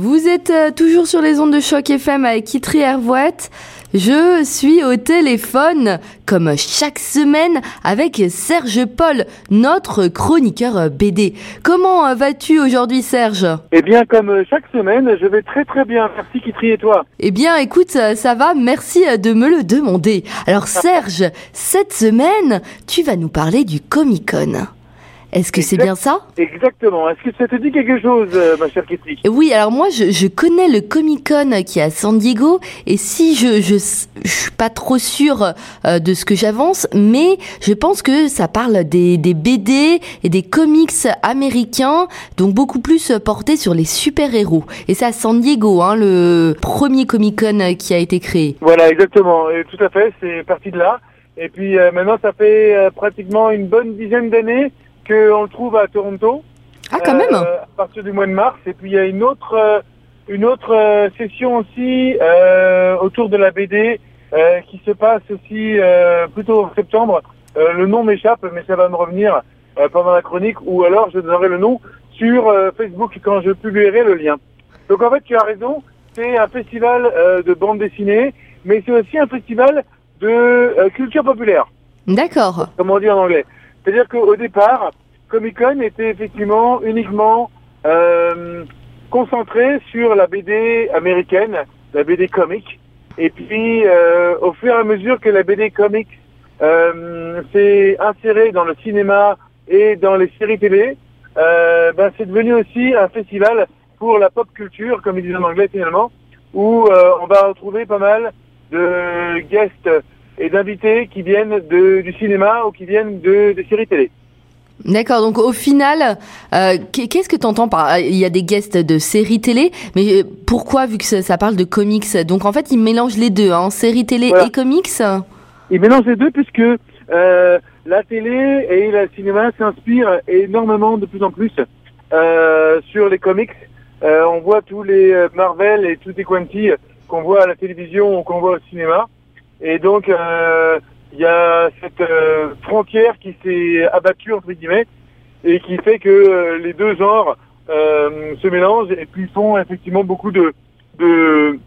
Vous êtes euh, toujours sur les ondes de choc FM avec Kitri Hervouette. Je suis au téléphone, comme chaque semaine, avec Serge Paul, notre chroniqueur BD. Comment euh, vas-tu aujourd'hui, Serge? Eh bien, comme euh, chaque semaine, je vais très très bien. Merci, Kitri, et toi? Eh bien, écoute, ça va, merci de me le demander. Alors, Serge, cette semaine, tu vas nous parler du Comic-Con. Est-ce que c'est bien ça Exactement. Est-ce que ça te dit quelque chose, euh, ma chère Kitty Oui, alors moi, je, je connais le Comic Con qui est à San Diego, et si je je, je suis pas trop sûre euh, de ce que j'avance, mais je pense que ça parle des, des BD et des comics américains, donc beaucoup plus portés sur les super héros. Et c'est à San Diego, hein, le premier Comic Con qui a été créé. Voilà, exactement. Et tout à fait, c'est parti de là. Et puis euh, maintenant, ça fait pratiquement une bonne dizaine d'années qu'on le trouve à Toronto. Ah, quand même. Euh, à partir du mois de mars. Et puis il y a une autre, euh, une autre euh, session aussi autour de la BD qui se passe aussi plutôt en septembre. le nom m'échappe, mais ça va me revenir pendant la chronique. Ou alors je donnerai le nom sur Facebook quand je publierai le lien. Donc en fait, tu as raison. C'est un festival de bande dessinée, mais c'est aussi un festival de culture populaire. D'accord. Comme on dit en anglais. C'est-à-dire qu'au départ, Comic Con était effectivement uniquement euh, concentré sur la BD américaine, la BD comique. Et puis, euh, au fur et à mesure que la BD comique euh, s'est insérée dans le cinéma et dans les séries télé, euh, ben, c'est devenu aussi un festival pour la pop culture, comme ils disent en anglais finalement, où euh, on va retrouver pas mal de guests et d'invités qui viennent de, du cinéma ou qui viennent de, des séries télé. D'accord, donc au final, euh, qu'est-ce que tu entends par... Il y a des guests de séries télé, mais euh, pourquoi, vu que ça, parle de comics Donc en fait, ils mélangent les deux, hein, séries télé et comics Ils mélangent les deux puisque euh, la télé et le cinéma s'inspirent énormément de plus en plus euh, sur les comics. Euh, on voit tous les Marvel et tous les Quanti qu'on voit à la télévision ou qu'on voit au cinéma. Et donc, euh, il y a cette euh, frontière qui s'est abattue, entre guillemets, et qui fait que euh, les deux genres se mélangent et puis font effectivement beaucoup de, de,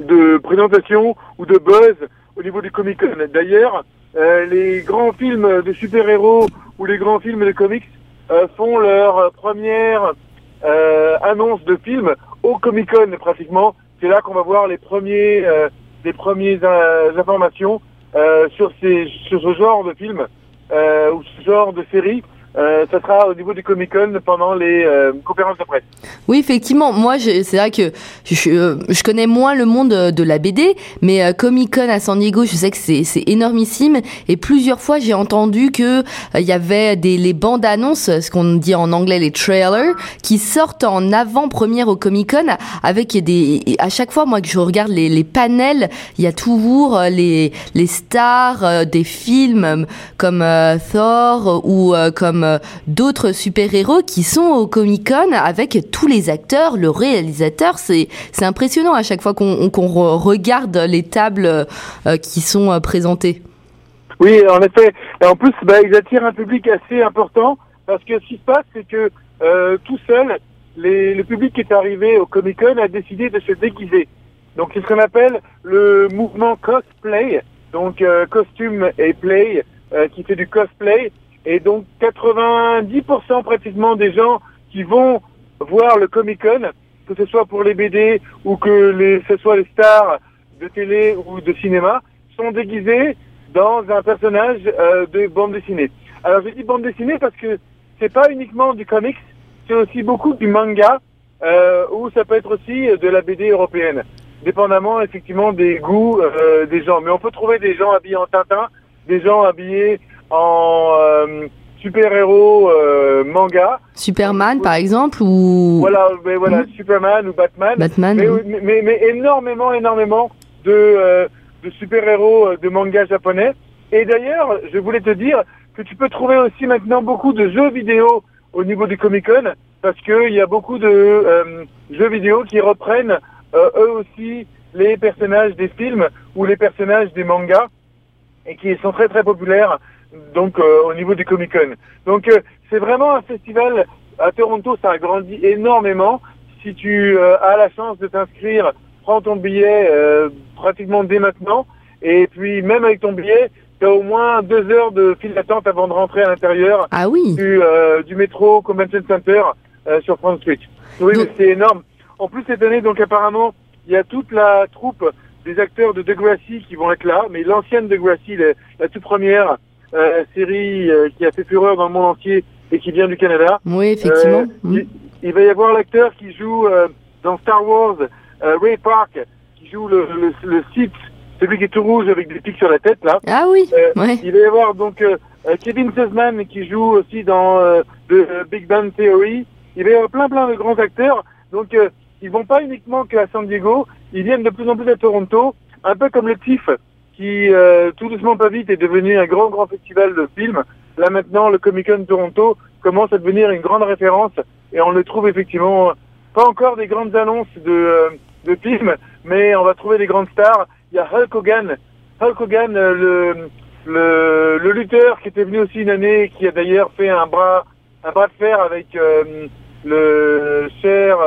de présentations ou de buzz au niveau du Comic-Con. D'ailleurs, les grands films de super-héros ou les grands films de comics font leur première annonce de film au Comic-Con pratiquement. C'est là qu'on va voir les premiers des premières euh, informations euh, sur, ces, sur ce genre de film euh, ou ce genre de série euh, ça sera au niveau du Comic Con pendant les euh, conférences de presse. Oui, effectivement. Moi, c'est vrai que je, euh, je, connais moins le monde de la BD, mais euh, Comic Con à San Diego, je sais que c'est énormissime. Et plusieurs fois, j'ai entendu que il y avait des les bandes annonces, ce qu'on dit en anglais les trailers, qui sortent en avant-première au Comic Con avec des. À chaque fois, moi que je regarde les, les panels, il y a toujours les les stars des films comme Thor ou comme euh, d'autres super-héros qui sont au Comic-Con avec tous les acteurs, le réalisateur. C'est, impressionnant à chaque fois qu'on, regarde les tables euh, qui sont euh, présentées. Oui, en effet. Et en plus, bah, ils attirent un public assez important parce que ce qui se passe, c'est que tout seul, le public qui est arrivé au Comic Con a décidé de se déguiser. Donc c'est ce qu'on appelle le mouvement cosplay, donc costume et play, qui fait du cosplay. Et donc 90% pratiquement des gens qui vont voir le Comic Con, que ce soit pour les BD ou que ce soit les stars de télé ou de cinéma, sont déguisés dans un personnage euh, de bande dessinée. Alors je dis bande dessinée parce que c'est pas uniquement du comics, c'est aussi beaucoup du manga euh, ou ça peut être aussi de la BD européenne, dépendamment effectivement des goûts euh, des gens. Mais on peut trouver des gens habillés en Tintin, des gens habillés en euh, super-héros euh, manga. Superman, par exemple, ou... Voilà, mais voilà hmm. Superman ou Batman. Batman, mais, mais, mais, énormément, énormément de, euh, de super-héros de manga japonais. Et d'ailleurs, je voulais te dire que tu peux trouver aussi maintenant beaucoup de jeux vidéo au niveau du Comic-Con, parce qu'il y a beaucoup de jeux vidéo qui reprennent eux aussi les personnages des films ou les personnages des mangas et qui sont très très populaires donc euh, au niveau du Comic Con. Donc euh, c'est vraiment un festival à Toronto, ça a grandi énormément. si tu euh, as la chance de t'inscrire, prends ton billet euh, pratiquement dès maintenant. Et puis même avec ton billet, tu as au moins deux heures de file d'attente avant de rentrer à l'intérieur Ah oui. du, euh, du métro Convention Center euh, sur Front Street. Oui, c'est énorme. En plus cette année, donc apparemment, il y a toute la troupe des acteurs de Degrassi qui vont être là, mais l'ancienne Degrassi, la, la toute première euh, série euh, qui a fait fureur dans le monde entier et qui vient du Canada. Oui, effectivement. Euh, Mm. il, il va y avoir l'acteur qui joue euh, dans Star Wars, euh, Ray Park, qui joue le, le, le Sith, celui qui est tout rouge avec des pics sur la tête là. Ah oui. Euh, Ouais. Il va y avoir donc Kevin Sussman qui joue aussi dans euh, The Big Bang Theory. Il va y avoir plein plein de grands acteurs. Donc euh, ils vont pas uniquement qu'à San Diego, ils viennent de plus en plus à Toronto, un peu comme le TIFF qui euh, tout doucement pas vite est devenu un grand grand festival de films. Là maintenant le Comic Con Toronto commence à devenir une grande référence et on le trouve effectivement euh, pas encore des grandes annonces de, euh, de films, mais on va trouver des grandes stars. Il y a Hulk Hogan, Hulk Hogan, le, le, le lutteur qui était venu aussi une année, qui a d'ailleurs fait un bras, un bras de fer avec le cher,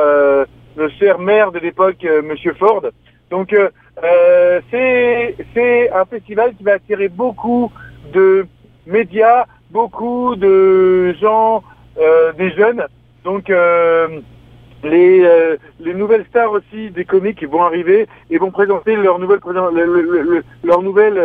le cher maire de l'époque, euh, Monsieur Ford. Donc euh, euh, c'est c'est un festival qui va attirer beaucoup de médias, beaucoup de gens, euh, des jeunes. Donc euh, les, euh, les nouvelles stars aussi des comics vont arriver et vont présenter leur nouvelle leur nouvelle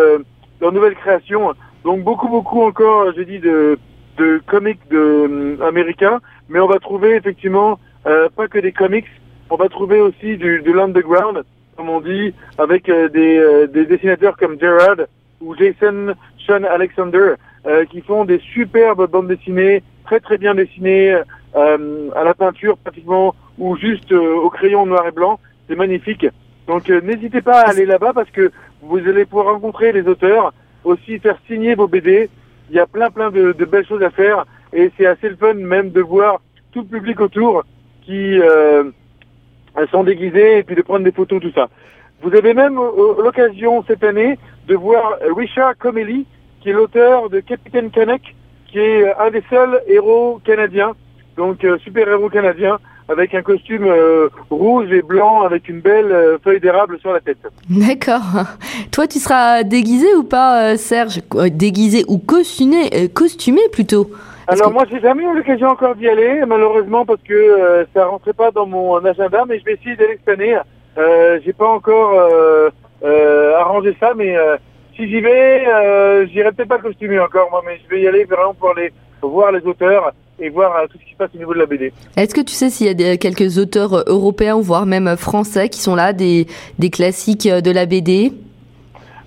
leur nouvelle création. Donc beaucoup beaucoup encore, j'ai dit de de comics de américains, mais on va trouver effectivement pas que des comics, on va trouver aussi du de l'underground, comme on dit, avec euh, des euh, des dessinateurs comme Gerard ou Jason Sean Alexander euh, qui font des superbes bandes dessinées, très très bien dessinées à la peinture pratiquement ou juste au crayon noir et blanc. C'est magnifique. Donc n'hésitez pas à aller là-bas parce que vous allez pouvoir rencontrer les auteurs, aussi faire signer vos BD. Il y a plein plein de, de belles choses à faire et c'est assez le fun même de voir tout le public autour qui euh, sont déguisés et puis de prendre des photos, tout ça. Vous avez même euh, l'occasion cette année de voir Richard Comelli, qui est l'auteur de Captain Canuck, qui est euh, un des seuls héros canadiens, donc euh, super-héros canadien, avec un costume euh, rouge et blanc avec une belle euh, feuille d'érable sur la tête. D'accord. Toi, tu seras déguisé ou pas, euh, Serge? Euh, Déguisé ou costumé, euh, costumé plutôt? Alors que- moi j'ai jamais eu l'occasion encore d'y aller, malheureusement parce que euh, ça rentrait pas dans mon agenda, mais je vais essayer d'aller cette année. Euh, j'ai pas encore euh, euh, arrangé ça, mais euh, si j'y vais, euh, j'irai peut-être pas costumé encore moi, mais je vais y aller vraiment pour aller voir les auteurs et voir euh, tout ce qui se passe au niveau de la BD. Est-ce que tu sais s'il y a des, quelques auteurs européens, voire même français, qui sont là, des, des classiques de la BD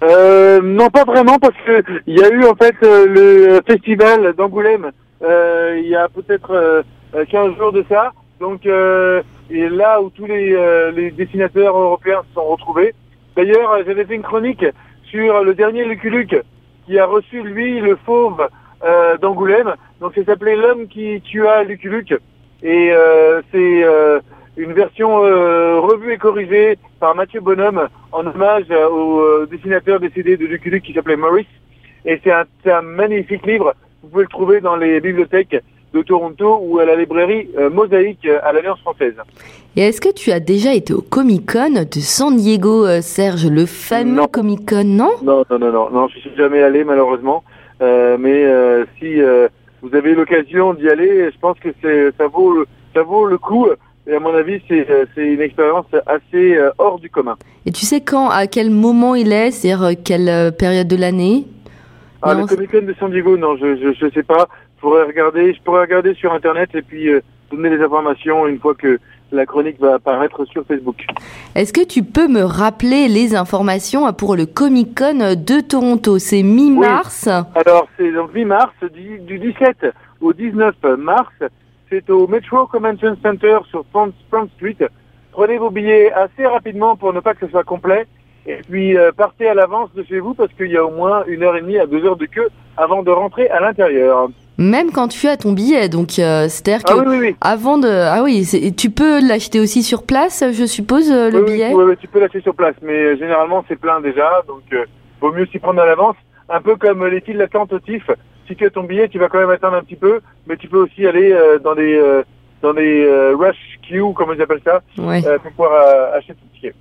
Euh, non, pas vraiment, parce que il y a eu en fait le festival d'Angoulême il y a peut-être euh, euh, 15 jours de ça. Donc, euh, et là où tous les, euh, les dessinateurs européens se sont retrouvés. D'ailleurs, euh, j'avais fait une chronique sur le dernier Lucky Luke qui a reçu lui le fauve euh, d'Angoulême. Donc, ça s'appelait L'homme qui tua Lucky Luke. Et euh, c'est euh, une version euh, revue et corrigée par Mathieu Bonhomme en hommage euh, au euh, dessinateur décédé de Lucky Luke qui s'appelait Maurice. Et c'est un, un magnifique livre. Vous pouvez le trouver dans les bibliothèques de Toronto ou à la librairie euh, Mosaïque à l'Alliance française. Et est-ce que tu as déjà été au Comic Con de San Diego, euh, Serge, le fameux Non. Comic Con, non? Non, non, non, non, non, je suis jamais allé malheureusement. Euh, mais si vous avez l'occasion d'y aller, je pense que c'est ça vaut le- ça vaut le coup. Et à mon avis, c'est une expérience assez hors du commun. Et tu sais quand, à quel moment il est, c'est-à-dire quelle période de l'année? Ah, Non, le Comic Con de San Diego, non, je, je je sais pas. Je pourrais regarder, je pourrais regarder sur internet et puis euh, donner les informations une fois que la chronique va apparaître sur Facebook. Est-ce que tu peux me rappeler les informations pour le Comic Con de Toronto? C'est mi-mars. Alors, c'est donc mi-mars, du, du 17 au 19 mars. C'est au Metro Convention Center sur Front, Front Street. Prenez vos billets assez rapidement pour ne pas que ce soit complet. Et puis, euh, partez à l'avance de chez vous parce qu'il y a au moins une heure et demie à deux heures de queue avant de rentrer à l'intérieur. Même quand tu as ton billet, donc euh, c'est-à-dire que Ah oui, oui, oui. avant de, ah oui, tu peux l'acheter aussi sur place, je suppose, euh, le billet? oui, oui, tu peux l'acheter sur place, mais euh, généralement c'est plein déjà, donc euh, vaut mieux s'y prendre à l'avance. Un peu comme les files d'attente au TIFF. Si tu as ton billet, tu vas quand même attendre un petit peu, mais tu peux aussi aller euh, dans des euh, dans des euh, rush queues, comme ils appellent ça, Ouais. euh, pour pouvoir euh, acheter ton ticket.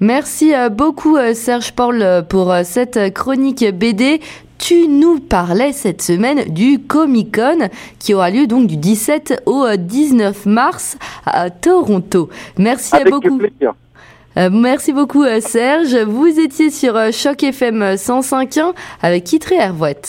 Merci euh, beaucoup euh, Serge Paul euh, pour cette chronique BD. Tu nous parlais cette semaine du Comic Con qui aura lieu donc du 17 au euh, 19 mars à Toronto. Merci Avec beaucoup. plaisir. Merci beaucoup Serge. Vous étiez sur Choc FM 105.1 avec Kitré Hervouette.